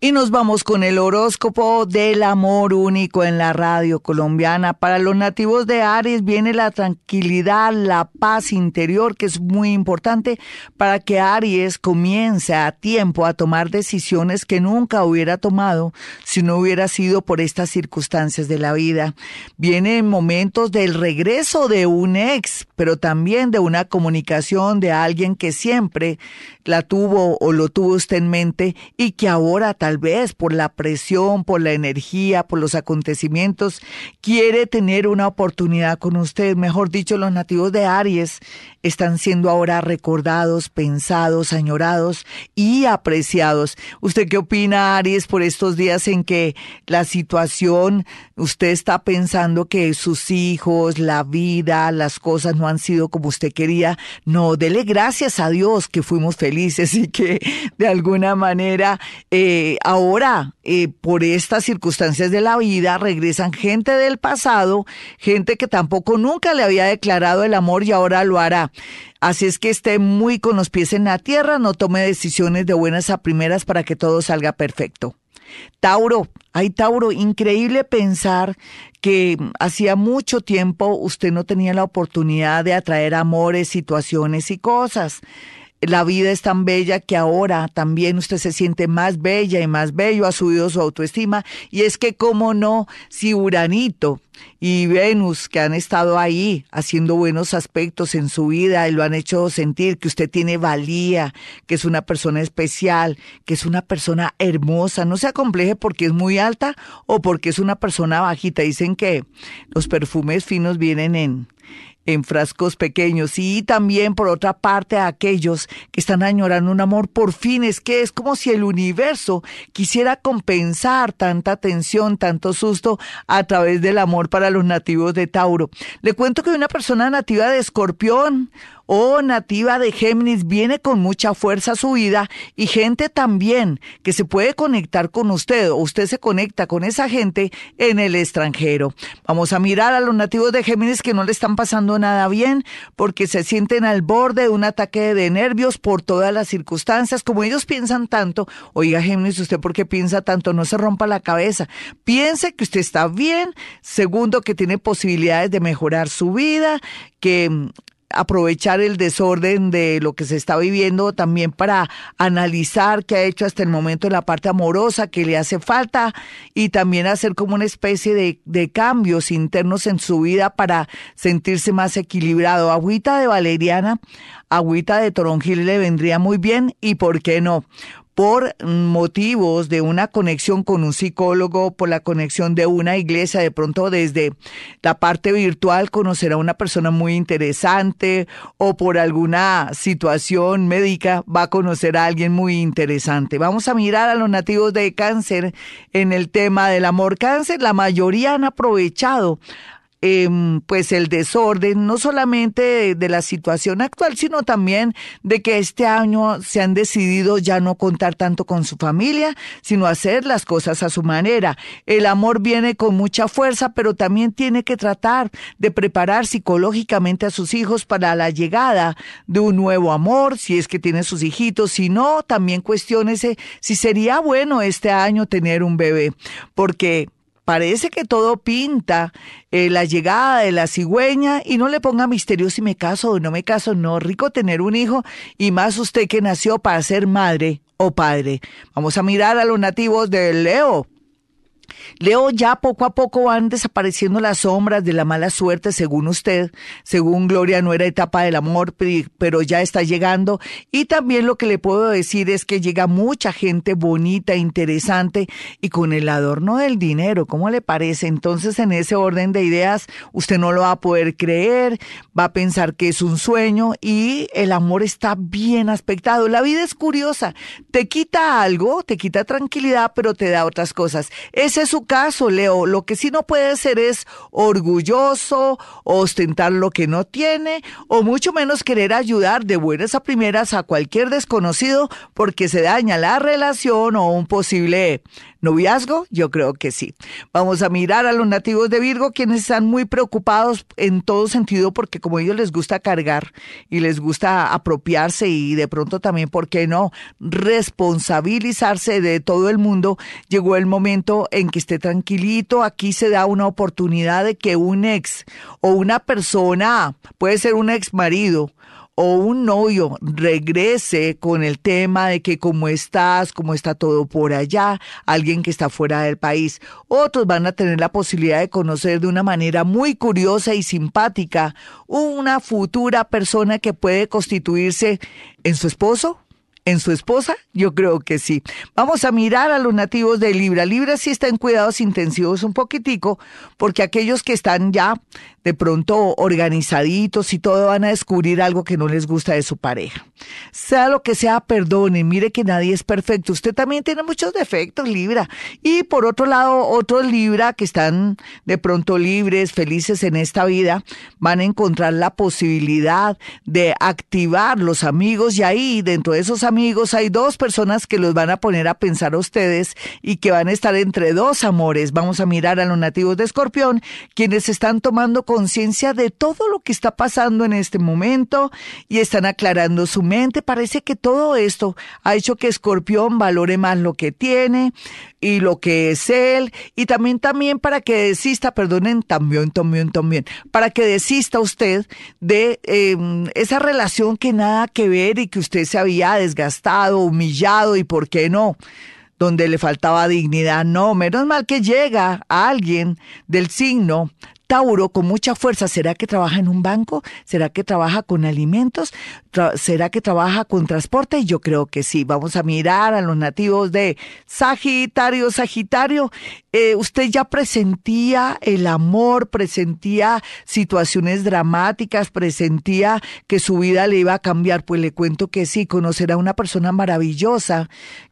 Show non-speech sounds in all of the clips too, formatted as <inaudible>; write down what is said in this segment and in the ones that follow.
Y nos vamos con el horóscopo del amor único en la radio colombiana. Para los nativos de Aries viene la tranquilidad, la paz interior, que es muy importante para que Aries comience a tiempo a tomar decisiones que nunca hubiera tomado si no hubiera sido por estas circunstancias de la vida. Vienen momentos del regreso de un ex, pero también de una comunicación de alguien que siempre la tuvo o lo tuvo usted en mente y que ahora tal vez por la presión, por la energía, por los acontecimientos, quiere tener una oportunidad con usted. Mejor dicho, los nativos de Aries están siendo ahora recordados, pensados, añorados y apreciados. ¿Usted qué opina, Aries, por estos días en que la situación, usted está pensando que sus hijos, la vida, las cosas no han sido como usted quería? No, dele gracias a Dios que fuimos felices y que de alguna manera eh, ahora eh, por estas circunstancias de la vida regresan gente del pasado, gente que tampoco nunca le había declarado el amor y ahora lo hará. Así es que esté muy con los pies en la tierra, no tome decisiones de buenas a primeras para que todo salga perfecto. Tauro, ay Tauro, increíble pensar que hacía mucho tiempo usted no tenía la oportunidad de atraer amores, situaciones y cosas la vida es tan bella que ahora también usted se siente más bella y más bello, ha subido su autoestima. Y es que, cómo no, si Uranito y Venus, que han estado ahí haciendo buenos aspectos en su vida y lo han hecho sentir que usted tiene valía, que es una persona especial, que es una persona hermosa, no se acompleje porque es muy alta o porque es una persona bajita. Dicen que los perfumes finos vienen en en frascos pequeños y también por otra parte a aquellos que están añorando un amor por fin es que es como si el universo quisiera compensar tanta tensión, tanto susto a través del amor para los nativos de Tauro. Le cuento que una persona nativa de Escorpión o nativa de Géminis viene con mucha fuerza su vida y gente también que se puede conectar con usted o usted se conecta con esa gente en el extranjero. Vamos a mirar a los nativos de Géminis que no le están pasando nada bien porque se sienten al borde de un ataque de nervios por todas las circunstancias. Como ellos piensan tanto, oiga Géminis, ¿usted por qué piensa tanto? No se rompa la cabeza. Piense que usted está bien. Segundo, que tiene posibilidades de mejorar su vida, que aprovechar el desorden de lo que se está viviendo también para analizar qué ha hecho hasta el momento en la parte amorosa que le hace falta y también hacer como una especie de, de cambios internos en su vida para sentirse más equilibrado. Agüita de valeriana, agüita de toronjil le vendría muy bien y por qué no por motivos de una conexión con un psicólogo, por la conexión de una iglesia, de pronto desde la parte virtual conocer a una persona muy interesante o por alguna situación médica va a conocer a alguien muy interesante. Vamos a mirar a los nativos de cáncer en el tema del amor cáncer. La mayoría han aprovechado Em, pues el desorden, no solamente de, la situación actual, sino también de que este año se han decidido ya no contar tanto con su familia, sino hacer las cosas a su manera. El amor viene con mucha fuerza, pero también tiene que tratar de preparar psicológicamente a sus hijos para la llegada de un nuevo amor, si es que tiene sus hijitos, si no, también cuestiónese si sería bueno este año tener un bebé, porque Parece que todo pinta eh, la llegada de la cigüeña y no le ponga misterio si me caso o no me caso. No, rico tener un hijo y más usted que nació para ser madre o padre. Vamos a mirar a los nativos de Leo. Leo, ya poco a poco van desapareciendo las sombras de la mala suerte, según usted, según Gloria no era etapa del amor, pero ya está llegando. Y también lo que le puedo decir es que llega mucha gente bonita, interesante y con el adorno del dinero. ¿Cómo le parece? Entonces, en ese orden de ideas, usted no lo va a poder creer, va a pensar que es un sueño y el amor está bien aspectado. La vida es curiosa. Te quita algo, te quita tranquilidad, pero te da otras cosas. Es su caso, Leo. Lo que sí no puede ser es orgulloso, ostentar lo que no tiene, o mucho menos querer ayudar de buenas a primeras a cualquier desconocido porque se daña la relación o un posible ¿Noviazgo? Yo creo que sí. Vamos a mirar a los nativos de Virgo, quienes están muy preocupados en todo sentido porque como a ellos les gusta cargar y les gusta apropiarse y de pronto también, ¿por qué no? Responsabilizarse de todo el mundo, llegó el momento en que esté tranquilito. Aquí se da una oportunidad de que un ex o una persona, puede ser un ex marido, o un novio regrese con el tema de que cómo estás, cómo está todo por allá, alguien que está fuera del país. Otros van a tener la posibilidad de conocer de una manera muy curiosa y simpática una futura persona que puede constituirse en su esposo, en su esposa? Yo creo que sí. Vamos a mirar a los nativos de Libra. Libra sí está en cuidados intensivos un poquitico, porque aquellos que están ya de pronto organizaditos y todo van a descubrir algo que no les gusta de su pareja. Sea lo que sea, perdonen, mire que nadie es perfecto. Usted también tiene muchos defectos, Libra. Y por otro lado, otros Libra que están de pronto libres, felices en esta vida, van a encontrar la posibilidad de activar los amigos y ahí dentro de esos amigos hay dos personas que los van a poner a pensar a ustedes y que van a estar entre dos amores. Vamos a mirar a los nativos de Escorpión, quienes están tomando con conciencia de todo lo que está pasando en este momento y están aclarando su mente. Parece que todo esto ha hecho que Escorpión valore más lo que tiene y lo que es él y también también para que desista, perdonen, también, también, también, para que desista usted de em, esa relación que nada que ver y que usted se había desgastado, humillado y por qué no donde le faltaba dignidad. No, menos mal que llega alguien del signo Tauro con mucha fuerza, ¿será que trabaja en un banco? ¿Será que trabaja con alimentos? ¿Será que trabaja con transporte? Yo creo que sí. Vamos a mirar a los nativos de Sagitario. Sagitario, eh, usted ya presentía el amor, presentía situaciones dramáticas, presentía que su vida le iba a cambiar. Pues le cuento que sí, conocerá a una persona maravillosa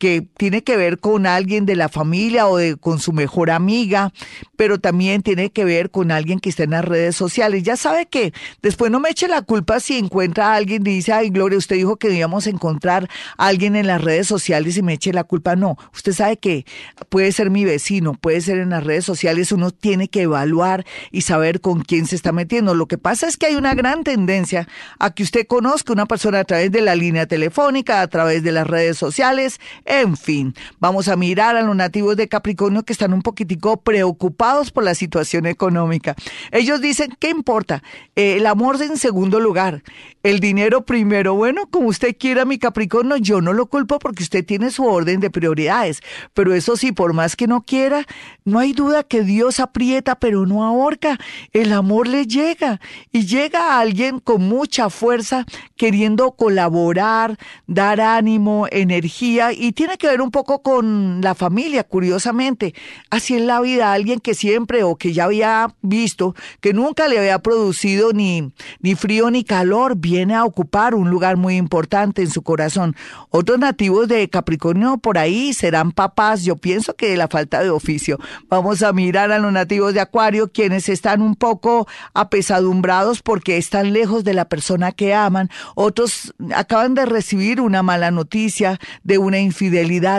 que tiene que ver con alguien de la familia o de, con su mejor amiga, pero también tiene que ver con alguien que está en las redes sociales. Ya sabe que después no me eche la culpa si encuentra a alguien y dice, ay Gloria, usted dijo que debíamos encontrar a alguien en las redes sociales y me eche la culpa. No, usted sabe que puede ser mi vecino, puede ser en las redes sociales, uno tiene que evaluar y saber con quién se está metiendo. Lo que pasa es que hay una gran tendencia a que usted conozca a una persona a través de la línea telefónica, a través de las redes sociales, en fin, vamos a mirar a los nativos de Capricornio que están un poquitico preocupados por la situación económica. Ellos dicen, ¿qué importa? Eh, el amor en segundo lugar, el dinero primero. Bueno, como usted quiera, mi Capricornio, yo no lo culpo porque usted tiene su orden de prioridades. Pero eso sí, por más que no quiera, no hay duda que Dios aprieta, pero no ahorca. El amor le llega y llega a alguien con mucha fuerza, queriendo colaborar, dar ánimo, energía y tiene que ver un poco con la familia, curiosamente. Así es la vida, alguien que siempre o que ya había visto, que nunca le había producido ni, ni frío ni calor, viene a ocupar un lugar muy importante en su corazón. Otros nativos de Capricornio por ahí serán papás, yo pienso que de la falta de oficio. Vamos a mirar a los nativos de Acuario, quienes están un poco apesadumbrados porque están lejos de la persona que aman. Otros acaban de recibir una mala noticia de una infidelidad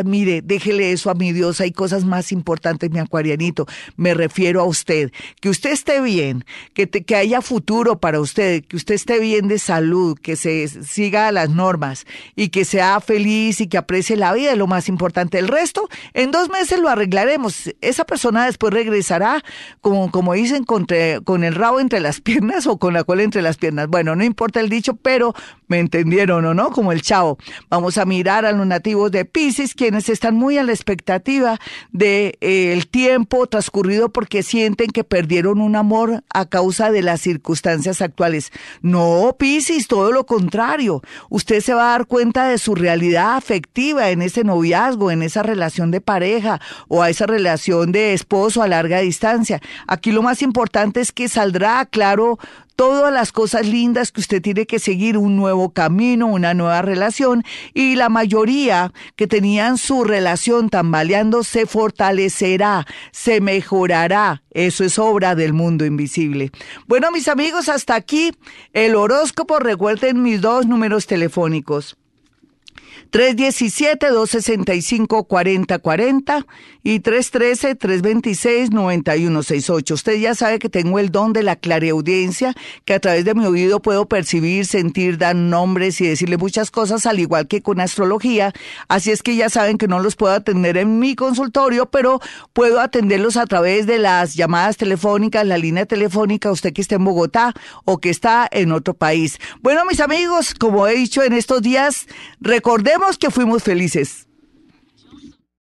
mire, déjele eso a mi Dios, hay cosas más importantes, mi acuarianito. Me refiero a usted, que usted esté bien, que, que haya futuro para usted, que usted esté bien de salud, que se siga las normas y que sea feliz y que aprecie la vida, es lo más importante. El resto, en dos meses lo arreglaremos. Esa persona después regresará, como, como dicen, con, el rabo entre las <laughs> piernas o con la cola entre las piernas. Bueno, no importa el dicho, pero me entendieron o no, como el chavo. Vamos a mirar a los nativos de Pisces quienes están muy a la expectativa de eh, tiempo transcurrido porque sienten que perdieron un amor a causa de las circunstancias actuales. No, Piscis, todo lo contrario. Usted se va a dar cuenta de su realidad afectiva en ese noviazgo, en esa relación de pareja o a esa relación de esposo a larga distancia. Aquí lo más importante es que saldrá claro todas las cosas lindas que usted tiene que seguir, un nuevo camino, una nueva relación, y la mayoría que tenían su relación tambaleando se fortalecerá, se mejorará. Eso es obra del mundo invisible. Bueno, mis amigos, hasta aquí el horóscopo. Recuerden mis dos números telefónicos 317-265-4040 y 313-326-9168. Usted ya sabe que tengo el don de la clareaudiencia, que a través de mi oído puedo percibir, sentir, dar nombres y decirle muchas cosas, al igual que con astrología. Así es que ya saben que no los puedo atender en mi consultorio, pero puedo atenderlos a través de las llamadas telefónicas, la línea telefónica, usted que esté en Bogotá o que está en otro país. Bueno, mis amigos, como he dicho en estos días, recordemos que fuimos felices.